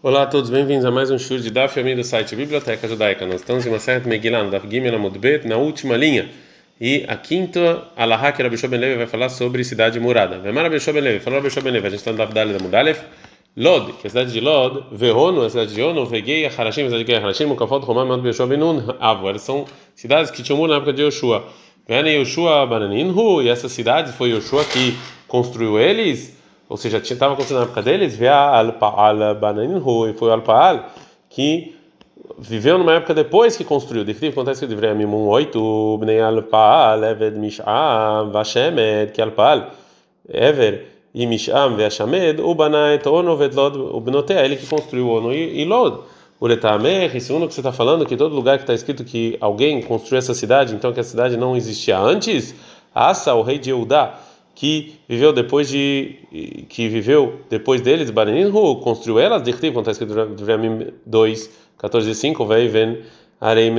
Olá a todos, bem-vindos a mais um show de Daf Yomi do site Biblioteca Judaica. Nós estamos em uma certa Megillah, no Daf Gimel Amud Bet, na última linha. E a quinta, Alahá, que Rabi Ben Levi vai falar sobre cidade murada. Vemar Rabi Ben Levi, falou Rabi Ben Levi, a gente está no Daf Daled Amud Aleph. Lod, que é a cidade de Lod, Verrono, a cidade de Ono, Vegei, Harashim, a cidade de Harashim, Mukafot, Romam, Mad Beshua Benun, Avo. Elas são cidades que tinham muro na época de Yoshua. Vene Yoshua Bananinhu, e essa cidade foi Yoshua que construiu eles ou seja, estava acontecendo na época deles, al-Pa'al Bananinhu, e foi al-Pa'al que viveu numa época depois que construiu. De que acontece que deveria Mimun 8, Bnei al-Pa'al, Eved Mish'am, Vashemed, que al-Pa'al, Ever e Mish'am, Vashemed, o Banaet, Ono, Vedlod, o Benotea, ele que construiu Ono e Lod. O Letamer, segundo o que você está falando, que todo lugar que está escrito que alguém construiu essa cidade, então que a cidade não existia antes, Asa, o rei de Eudá, que viveu depois de que viveu depois deles, Baninhu construiu elas, acontece que Deuteronômio 2, 14 e 5, vai ven Arei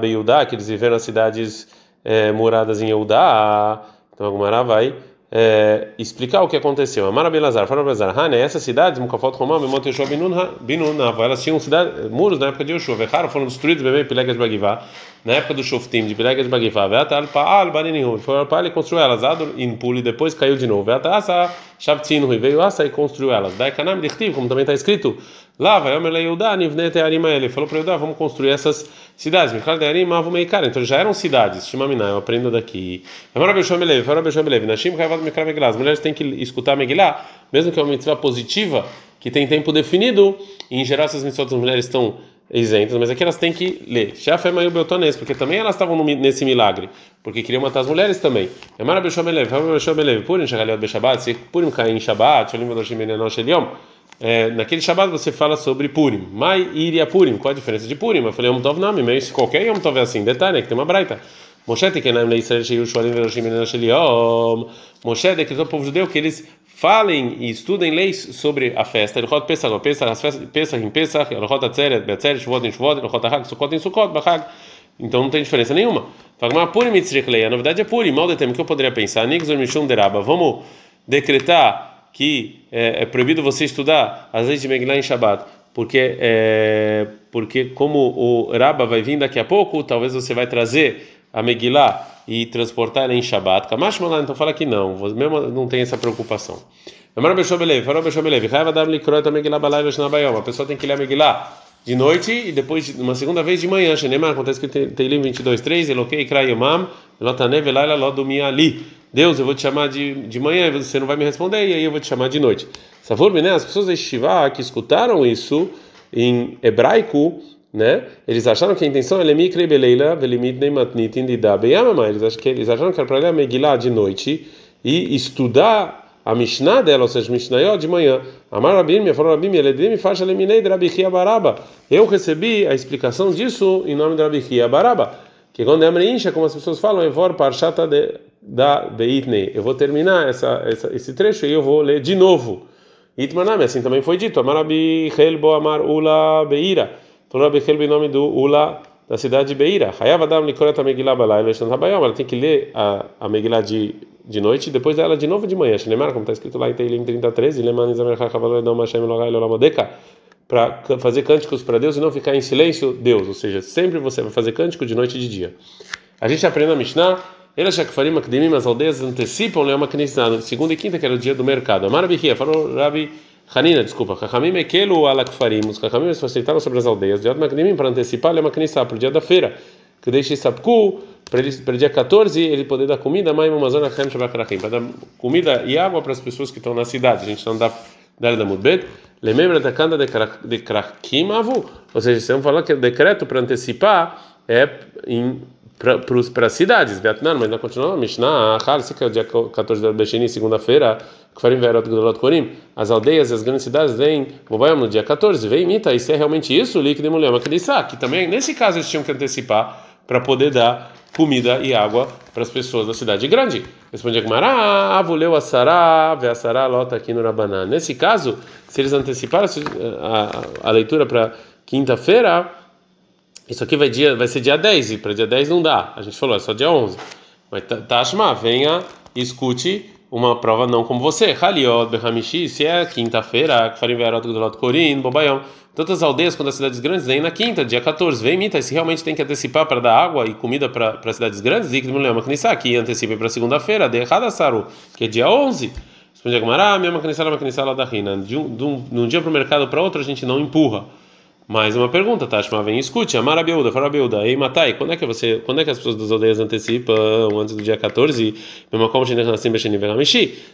Beyudá, que eles viveram as cidades é, moradas em Eudá, então a Gumara vai é, explicar o que aconteceu. Amara Belazar, fala Belazar, Hane, essas cidades, Mukafot Romam, Monte Yoshua Binun, elas tinham cidade, muros na época de Yoshua, Vechara foram destruídos, Bebê Pilegas Bagivá, na época do Shoftim, de Pilegas Bagivá, Veatal Paal Baninhu, foi para ele construiu elas, Ador e depois caiu de novo, Veatasa Shavtzinu, e veio Asa e construiu elas, Daikanam Dichtiv, como também está escrito, lá vai Omer Leudá, Nivnete Arima, ele falou para Eudá, vamos construir essas cidades, Michal de Arim, Mavu Meikar, então já eram cidades, Shimamina, eu aprendo daqui. Amara Beshua Melev, Fara Beshua Melev, Nashim Kavad Mikra Megillah, as mulheres têm que escutar Megillah, mesmo que é uma mitzvah positiva, que tem tempo definido, e em geral essas mitzvot das mulheres estão isentas, mas aqui elas têm que ler. Já foi Mayu Beltonês, porque também elas estavam nesse milagre, porque queriam matar as mulheres também. Amara Beshua Melev, Fara Beshua Melev, Purim Shagaliot Beshabat, se Purim cair em Shabbat, Sholim Vedoshim Benenosh Eliom, é, naquele Shabbat você fala sobre Purim. Mai iria Purim. Qual a diferença de Purim? Eu falei Yom Tov Nami, mas qualquer Yom Tov é assim. Detalhe, que tem uma braita. Moshe Tekenaim Leisrael Sheiu Shorim Veroshim Sheliom. Moshe decretou ao povo judeu que eles falem e estudem leis sobre a festa. Elchot Pesach, Pesach, Pesach em Pesach, Elchot Atzeret, Betzeret, Shuvot em Shuvot, Elchot Ahag, Sukkot em Sukkot, Bahag. Então não tem diferença nenhuma. Fala, Purim Mitzrich A novidade é Purim. Mal de que eu poderia pensar. Nixon Mishum Deraba. Vamos decretar que é, é, proibido você estudar as leis de Megillah em Shabbat, porque é, porque como o Rabba vai vir daqui a pouco, talvez você vai trazer a Megillah e transportar ela em Shabbat. Kamash Malan, então fala que não, mesmo não tem essa preocupação. A pessoa tem que ler a Megillah de noite e depois uma segunda vez de manhã. Acontece que tem Teilim 22:3, Elokei Krayomam, Lotanev Laila Lodumi Ali. Deus, eu vou te chamar de, de manhã e você não vai me responder, e aí eu vou te chamar de noite. Savor, né? As pessoas da Shiva que escutaram isso em hebraico, né? Eles acharam que a intenção é lemikre beleila velimit neimatnit indida beyamama. Eles acharam que eles acharam que era para ler a Megillah de noite e estudar a Mishnah dela, ou seja, Mishnayot de manhã. Amar Rabim, me falou Rabim, Eledim, faixa leminei de Rabi Baraba. Eu recebi a explicação disso em nome de Rabi Baraba. Que quando é Amreinsha, como as pessoas falam, Evor Parshata de da Beitnei. Eu vou terminar essa, essa, esse trecho e eu vou ler de novo. Itmanami, assim também foi dito. Amar Rabi Helbo Amar Ula Beira. Rabi Helbo em nome do Ula da cidade de Beira. Hayav Adam Likorata Megillah Balai Leshan Habayom. Ela tem que ler a, a Megillah de de noite e depois dela de novo de manhã. Shnemar, como está escrito lá em Teilim 33, para fazer cânticos para Deus e não ficar em silêncio, Deus. Ou seja, sempre você vai fazer cântico de noite e de dia. A gente aprende a Mishnah. Elas Shakfarim Akdemim, as aldeias antecipam Leoma Knesset, segunda e quinta, que era o dia do mercado. Amar Bihia, falou Rabi Hanina, desculpa, Kachamim Ekelu Alakfarim, os Kachamim facilitaram sobre as aldeias, de Makdemim, para antecipar Leoma Knesset, para o dia da feira que deixe sapku para para dia 14 ele poder dar comida mais uma zona para dar comida e água para as pessoas que estão na cidade. A gente não dá dar da mudbet. Lembra da canda de krakim avu. Ou seja se vamos falar que o decreto para antecipar é em para as cidades, Vietnã, mas não continua, Mishnah, Harsi, que é o dia 14 de Bechini, segunda-feira, Kfarim Verot Gdolot Korim, as aldeias e as grandes cidades vêm, Bobayam no dia 14, vem imita, e se é realmente isso, líquido e mulher, mas que também, nesse caso, eles tinham que antecipar, para poder dar comida e água para as pessoas da cidade grande. Responde Agmará, ah, avuleu a Sará, lota aqui no Rabaná. Nesse caso, se eles anteciparam a, a, a leitura para quinta-feira, isso aqui vai, dia, vai ser dia 10, e para dia 10 não dá. A gente falou, é só dia 11. Mas Tashma, venha e escute uma prova não como você. Haliot, Behamishi, se é quinta-feira, Kfarim Verot Gdolot Korin, Bobayom. Todas as aldeias, quando as cidades grandes, vêm na quinta, dia 14. Vem mita, se realmente tem que antecipar para dar água e comida para as cidades grandes, Zik Mulema Knissa, aqui antecipa para segunda-feira, de Hadasaru, que é dia 11. Responde a Gamara, mesma Knissa, uma Knissa lá da Rina. De um dia para o mercado para outro, a gente não empurra. Mais uma pergunta, Tashma, vem escute. Amara Beuda, fala Beuda. Ei, Matai, quando é que você, quando é que as pessoas das aldeias antecipam antes do dia 14? Mesmo como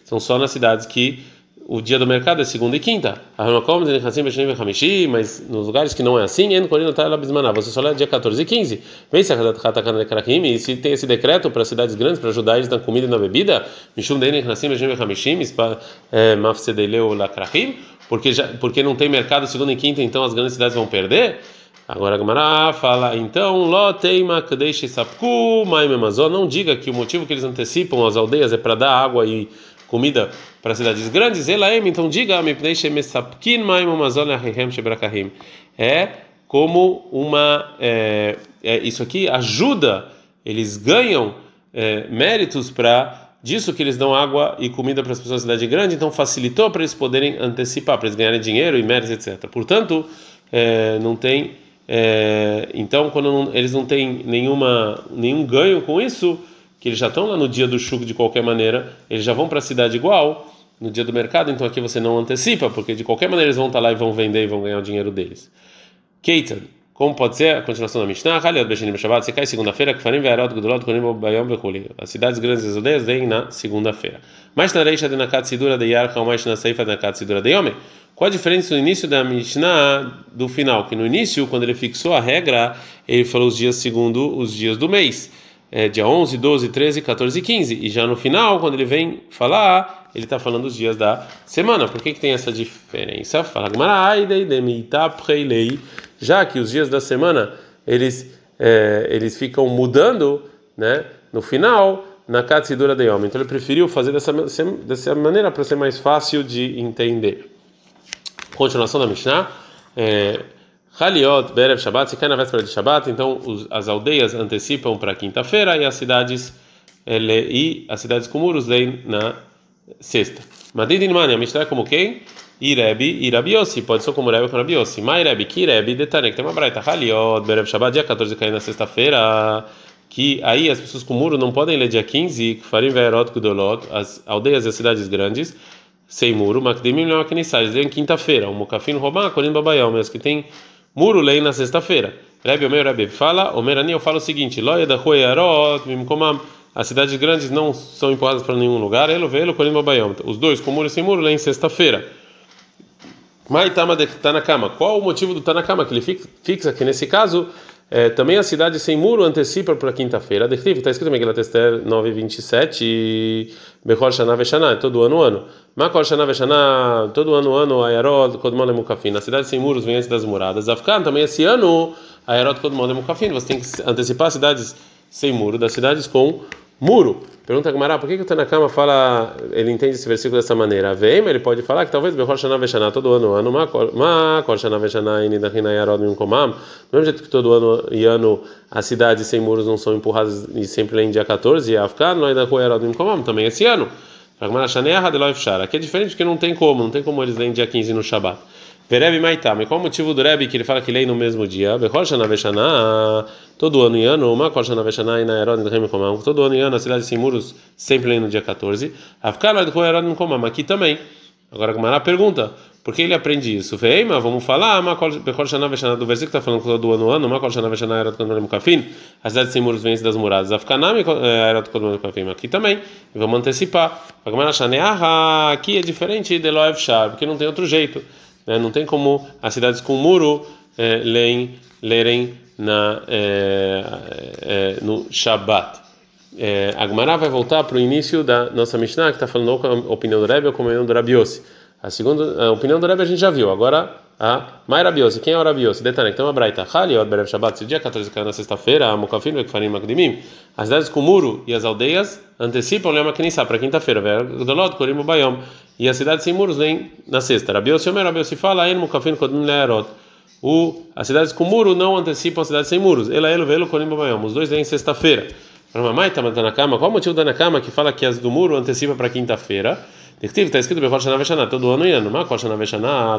São só nas cidades que o dia do mercado é segunda e quinta. Mas nos lugares que não é assim, você só lê dia 14 e 15. Vem se e se tem esse decreto para cidades grandes para ajudar eles na comida e na bebida, porque já porque não tem mercado segunda e quinta, então as grandes cidades vão perder. Agora a fala, então, não diga que o motivo que eles antecipam as aldeias é para dar água e comida para cidades grandes, Elaem, então diga, é como uma. É, é, isso aqui ajuda, eles ganham é, méritos para disso que eles dão água e comida para as pessoas da cidade grande, então facilitou para eles poderem antecipar, para eles ganharem dinheiro e méritos, etc. Portanto, é, não tem. É, então, quando não, eles não têm nenhuma, nenhum ganho com isso, que eles já estão lá no dia do chuco de qualquer maneira, eles já vão para a cidade igual no dia do mercado, então aqui você não antecipa, porque de qualquer maneira eles vão estar lá e vão vender e vão ganhar o dinheiro deles. Keitan, como pode ser a continuação da Mishnah? Haliot Beshinim Shabbat, se cai segunda-feira, que farim verot gudolot konim bayom vekuli. As cidades grandes e as aldeias vêm na segunda-feira. Mas na reisha de nakat sidura de yarcha ou mais na seifa de nakat sidura de yome. Qual a diferença no início da Mishnah do final? Que no início, quando ele fixou a regra, ele falou os dias segundo os dias do mês é, dia 11, 12, 13, 14 e 15. E já no final, quando ele vem falar, ele está falando os dias da semana. Por que, que tem essa diferença? Fala já que os dias da semana eles, é, eles ficam mudando né, no final, na Katsidura de Yom. Então ele preferiu fazer dessa, dessa maneira para ser mais fácil de entender. Continuação da Mishnah. É, Haliot, Berev Shabbat, se cai na véspera de Shabbat, então os, as aldeias antecipam para quinta-feira e as cidades ele, e as cidades com muros leem na sexta. Madidinmani, a Mishnah é como quem? Irebi, Irabiosi, pode ser como Rebi com Rabiosi. Mairebi, que Irebi, Detanek, tem uma braita. Haliot, Berev Shabbat, dia 14 cai na sexta-feira, que aí as pessoas com muro não podem ler dia 15, que farim verot kudolot, as aldeias e as cidades grandes, sem muro, não é eles quinta-feira, o Mukafin Robá, Korim Babayal, mas que tem Muro lei na sexta-feira. Rebbe Omer Rebbe fala, Omerani eu falo o seguinte: Loia da Royarot, Mimkomam. As cidades grandes não são empurradas para nenhum lugar. Elo velo Kolim Babayom. Os dois, com muro sem muro, lei em sexta-feira. Maitama de Tanakama. Qual o motivo do Tanakama? Que ele fixa que nesse caso é, também a cidade sem muro antecipa para quinta-feira. Está escrito em Megilat Esther 9:27, Bechor Shana Veshana, todo ano ano. Makor Shana Veshana, todo ano ano, Ayarod Kodmon Mukafin. A cidade sem muros vem antes das muradas. Afkan, também esse ano, Ayarod Kodmon Mukafin. Você tem que antecipar as cidades sem muro das cidades com muro. Pergunta a por que, que o Tanakama fala, ele entende esse versículo dessa maneira? Vem, ele pode falar que talvez Bechor Shana todo ano, ano Makor Shana Veshana Inidachina Yarod Minkomam, do mesmo jeito que todo ano e ano as cidades sem muros não são empurradas e sempre lê em dia 14, e Afkan, Noidahu Yarod Minkomam, também esse ano. Aqui é diferente porque não tem como, não tem como eles lerem dia 15 no Shabat. Vereb Maitame, qual o motivo do Rebbe que ele fala que lê no mesmo dia? Bechor Shana Veshana, todo ano e ano, uma Kol Shana Veshana e na Herod Komam, todo ano e ano, a cidade sem muros sempre lê no dia 14. Afkala de Herod Komam, aqui também. Agora a pergunta, por que ele aprende isso? Veima, vamos falar, Bechor Shana Veshana, do versículo que está falando todo ano e ano, uma Kol Shana Veshana Herod Komam Kafin, a cidade sem muros vem das muradas. Afkanami Herod Komam Kafin, aqui também. E vamos antecipar. Aqui é diferente de Loev Shar, porque não tem outro jeito. Né? Não tem como as cidades com muro é, lerem, lerem na, é, é, no Shabat. É, Gemara vai voltar para o início da nossa Mishnah, que está falando a opinião do Rebbe ou a opinião do Rabiose. A segunda a opinião do Rebbe a gente já viu. Agora, a Mai Rabiose. Quem é o Rabiose? Detalhe, então a Braita. Haliot Berev Shabbat. Se o dia 14 caiu na sexta-feira, a Mukafim Vekfarim Makdimim. As cidades com muro e as aldeias antecipam Lema Kenissá para quinta-feira. Verdolot Korim Bayom e a cidade sem muros vem na sexta. Rabi Omer, Rabi se fala, En Mukafin Kodim Leerot. O as cidades com muro não antecipam a cidade sem muros. Ela elo velo konim bayom. Os dois vêm sexta-feira. Mamãe tá na cama. Qual o motivo da cama que fala que as do muro antecipa para quinta-feira? Está escrito Bechol Shana Veshana, todo ano e ano. Mas Kol Shana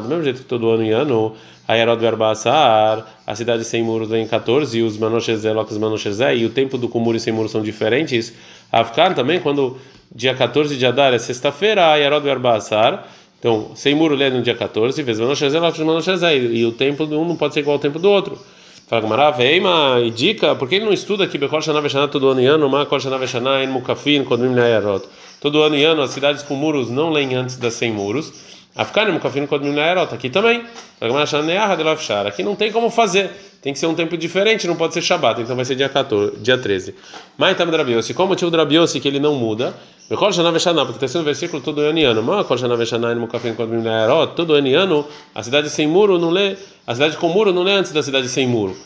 do mesmo jeito que todo ano e ano, a Herod Verbassar, a cidade sem muros vem em 14, e os Manoshezé, Locas Manoshezé, e o tempo do muro e sem muros são diferentes. Afkan também, quando dia 14 de Adar é sexta-feira, a Herod Verbassar, então, sem muro lê no dia 14, vezes Manoshezé, Locas Manoshezé, e o tempo de um não pode ser igual ao tempo do outro. Fala Gamara, dica, por que ele não estuda aqui Bechol Shana Veshana todo ano e ano, mas Kol Shana Veshana em Mukafin, Kodmim Leerot. Todo ano e ano as cidades com muros não leem antes das sem muros. Afkan Mukafin, Kodmim Leerot. Aqui também. Fala Gamara, Shaneah de Lafshar. Aqui não tem como fazer. Tem que ser um tempo diferente, não pode ser Shabat, então vai ser dia 14, dia 13. Mas tá Drabiosi, qual o motivo do Drabiosi que ele não muda? Bechol Shana Veshana, porque está sendo versículo todo ano e ano. Kol Shana Veshana em Mukafin, Kodmim Leerot. Todo ano e ano a cidade sem muro não lê a cidade com muro não é antes da cidade sem muro.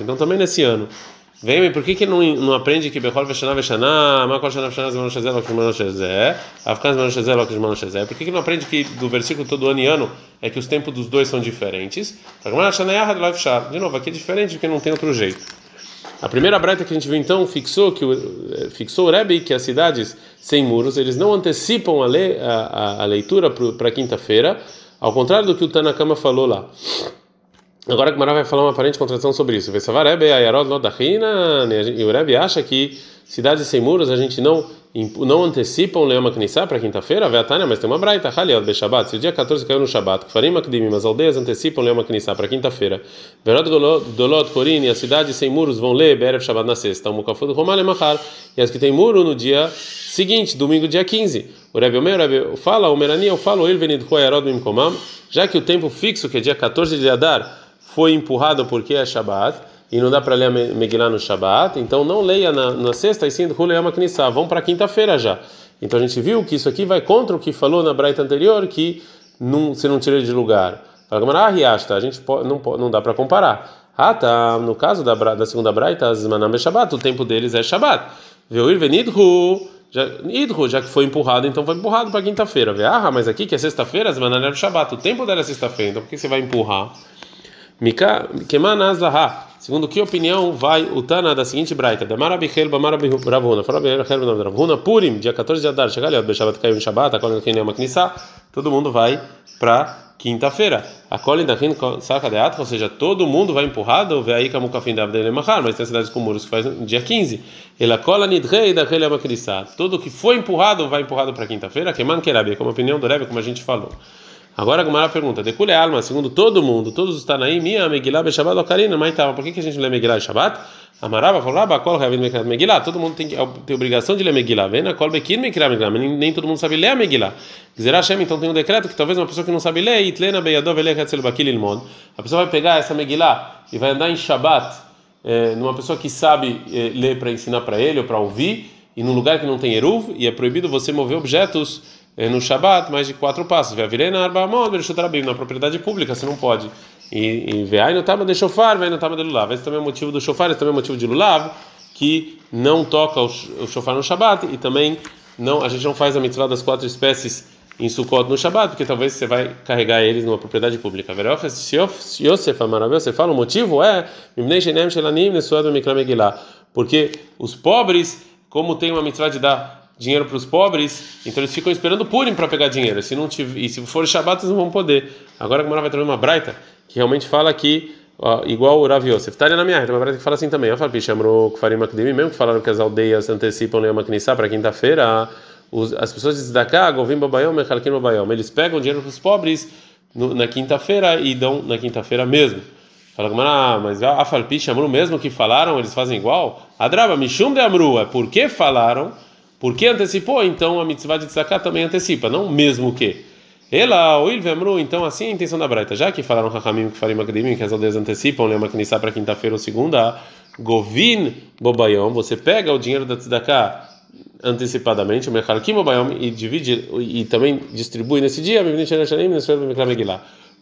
Então também nesse ano. Vem, por que que não, não aprende que Bechol Veshaná Veshaná, Makol Shaná Veshaná Zman Shezé, Lok Zman Shezé, Afkan Zman Shezé, Lok Zman Shezé? Por que que não aprende que do versículo todo ano e ano é que os tempos dos dois são diferentes? De novo, aqui é diferente porque não tem outro jeito. A primeira breta que a gente viu então fixou que o, fixou o Rebbe que as cidades sem muros eles não antecipam a, le, a, a, a leitura para quinta-feira ao contrário do que o Tanakama falou lá. Agora que Mará vai falar uma aparente contradição sobre isso. E o Rebbe acha que cidades sem muros a gente não não antecipam Leoma Knissá para quinta-feira, Veatânia, mas tem uma braita, Haliot Beshabat, se o dia 14 caiu no Shabat, Farim Akdimim, as aldeias antecipam Leoma Knissá para quinta-feira, Verot Dolot Korin, as cidades sem muros vão ler Berev Shabat na sexta, Mukafud Romal Mahar, e as que têm muro no dia seguinte, domingo, dia 15. O Rebbe Omer, Rebbe fala, o Merani, eu falo, ele venid Koyarod Mimkomam, já que o tempo fixo, que é dia 14 de Adar, foi empurrado porque é Shabat, e não dá para ler a Megillah no Shabat, então não leia na, na sexta e sim Huleyama Knissah, vão para quinta-feira já. Então a gente viu que isso aqui vai contra o que falou na Braita anterior, que não, se não tira de lugar. Fala, ah, a gente não, não dá para comparar. Ah, tá, no caso da, da segunda Braita, as Manam é Shabat, o tempo deles é Shabat. Veio Venidhu, Idhu, já que foi empurrado, então foi empurrado para quinta-feira. Ah, mas aqui que é sexta-feira, as Manam é Shabat, o tempo dela é sexta-feira, então por que você vai empurrar? Segundo que opinião vai o Tana da seguinte braita? Da Marabichel Bravuna. Fala Bravuna Purim, dia 14 de Adar. Chega ali, o Beshabat caiu em Shabbat, a Colin da uma Knissá. Todo mundo vai para quinta-feira. A Colin da saca de Atra, ou seja, todo mundo vai empurrado, vê aí como Kafim da Abdel Mahar, mas tem cidades com muros que faz dia 15. Ela cola Nidrei da Relema Knissá. Tudo que foi empurrado vai empurrado para quinta-feira. Que man Kerabi, como opinião do Rebbe, como a gente falou. Agora a Gumara pergunta: Decule alma, segundo todo mundo, todos os Tanaim, minha Megillah Beshabat Ocarina, mas tava, por que, que a gente lê Megillah Shabbat? Amarava falou: Rabba, Kol Ravin Megillah, todo mundo tem, tem obrigação de ler Megillah, vem na Kol Bekir Megillah, nem, nem todo mundo sabe ler a Megillah. Dizer Hashem, então tem um decreto que talvez uma pessoa que não sabe ler, Itlena Beyadov Elekatzel Bakil Ilmon, a pessoa vai pegar essa Megillah e vai andar em Shabbat, é, numa pessoa que sabe é, ler para ensinar para ele ou para ouvir, e num lugar que não tem Eruv, e é proibido você mover objetos no Shabat mais de quatro passos. Na propriedade pública você não pode. E veai no tama de shofar, vai no tama de lulav. Esse também é motivo do shofar, esse também é motivo de lulav, que não toca o shofar no Shabat e também não a gente não faz a mitzvah das quatro espécies em Sukkot no Shabat, porque talvez você vai carregar eles numa propriedade pública. Yosef Amaravel, você fala o motivo é porque os pobres, como tem uma mitzvah de dar dinheiro para os pobres, então eles ficam esperando Purim para pegar dinheiro. Se não tiver, e se for Shabbat, eles não vão poder. Agora a Gemara vai trazer uma braita que realmente fala que ó, igual o Rav Yosef. Está na minha tem uma braita que fala assim também. Falo, chamou Kfarim Akdemi, mesmo que falaram que as aldeias antecipam Leão Knissá para quinta-feira, as pessoas de Zdaká, Govim Babayom, Mechalkim Babayom, eles pegam dinheiro para os pobres no, na quinta-feira e dão na quinta-feira mesmo. Fala Gemara, ah, mas a Falpi chamou mesmo que falaram, eles fazem igual? Adraba, Mishum de Amru, é porque falaram porque antecipou, então a mitzvah de tzedakah também antecipa, não mesmo que. Ela, o Ilvemru, então assim é a intenção da Braita, já que falaram Rahamim que farim academia, que as aldeias antecipam, lembra que para quinta-feira ou segunda, Govin Bobayom, você pega o dinheiro da tzedakah antecipadamente, o Mechalkim Bobayom, e divide, e também distribui nesse dia,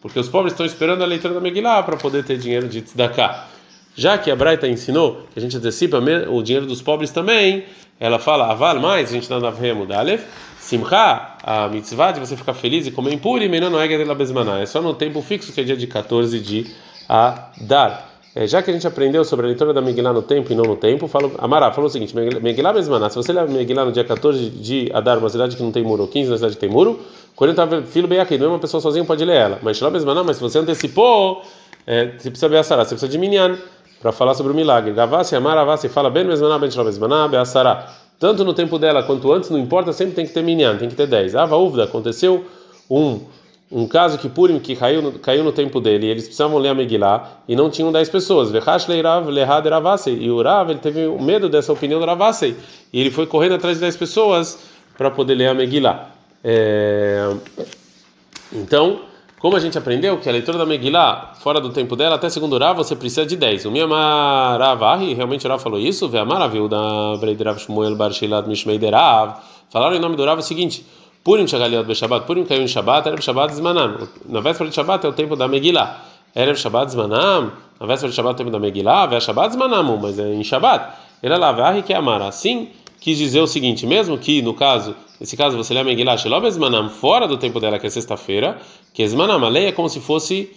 porque os pobres estão esperando a leitura da Megillah para poder ter dinheiro de tzedakah. Já que a Braita ensinou que a gente antecipa o dinheiro dos pobres também, ela fala, aval mais, a gente está na Vemo Dalef, Simcha, a mitzvah de você ficar feliz e comer impuro, e menor não é é só no tempo fixo que é dia de 14 de Adar. É, já que a gente aprendeu sobre a leitura da Megillah no tempo e não no tempo, falo, Amará falou o seguinte: Megillah Besmaná, se você ler Megillah no dia 14 de Adar, uma cidade que não tem muro, ou 15 na cidade que tem muro, quando estava filho bem aqui, não é uma pessoa sozinha pode ler ela. Mas mas se você antecipou, é, você precisa ver a Sará, você precisa de Minyan para falar sobre o milagre. Gavassi, Amaravassi, fala bem Besmaná, Ben Shalom Besmaná, Beassará. Tanto no tempo dela quanto antes, não importa, sempre tem que ter Minyan, tem que ter 10. Ava Uvda, aconteceu um um caso que Purim que caiu no, caiu no tempo dele, eles precisavam ler a Megillah e não tinham 10 pessoas. E o Rav ele teve medo dessa opinião do Ravasei e ele foi correndo atrás de 10 pessoas para poder ler a Megillah. É... Então, como a gente aprendeu que a leitura da Megillah, fora do tempo dela, até segundo Rav, você precisa de 10. O Miyamar Ravahi, realmente Rav falou isso, Ve'amaraviu da Breiderav Shmuel Bar Sheilat Mishmei Derav. Falaram em nome do Rav o seguinte Purim Shagaliot Beshabbat, Purim caiu em Shabbat, Erev Shabbat Zmanam. Na véspera de Shabbat é o tempo da Megillah. Erev Shabbat Zmanam, na véspera de Shabbat é o tempo da Megillah, Ve Shabbat Zmanam, mas é em Shabbat. Ele é Ve que amar. Assim quis dizer o seguinte, mesmo que no caso, nesse caso você lê a Megillah, Shelob fora do tempo dela, que é sexta-feira, que lei é como se fosse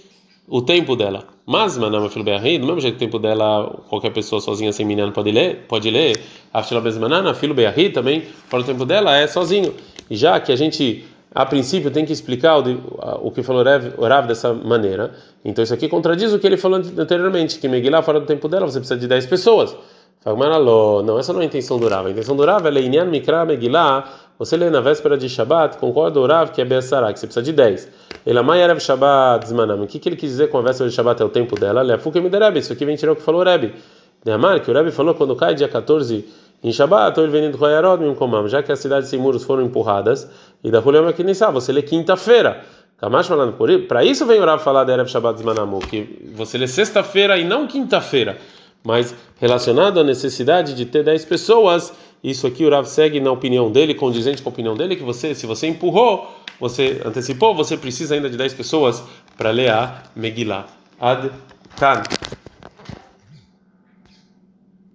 o tempo dela. Mas, Manama Filho Be'arri, do mesmo jeito que o tempo dela, qualquer pessoa sozinha sem menino pode ler, pode ler, a Filho Be'manana, Filho Be'arri também, fora do tempo dela, é sozinho já que a gente a princípio tem que explicar o, que falou o Rav dessa maneira. Então isso aqui contradiz o que ele falou anteriormente, que Megillah fora do tempo dela você precisa de 10 pessoas. Não, essa não é a intenção do Rav. A intenção do Rav é Leinian Mikra Megillah, você lê na véspera de Shabbat, concorda o Rav que é Be'asará, que você precisa de 10. Ele amai Erev Shabbat Zmanam. O que, que ele quis dizer com a véspera de Shabbat é o tempo dela? Leafuke Miderebe. Isso aqui vem tirar o que falou o Rebbe. Neamar, que o Rebbe falou quando cai dia 14 em Shabbat, ele vem do Royarod, já que as cidades sem muros foram empurradas, e da Hulema Kinissá, você lê quinta-feira. Kamash falando por isso, para isso vem orar falar da Erev Shabbat Zmanamu, que você lê sexta-feira e não quinta-feira. Mas relacionado à necessidade de ter 10 pessoas, isso aqui o Rav segue na opinião dele, condizente com a opinião dele, que você, se você empurrou, você antecipou, você precisa ainda de 10 pessoas para ler a Megillah. Ad Kan.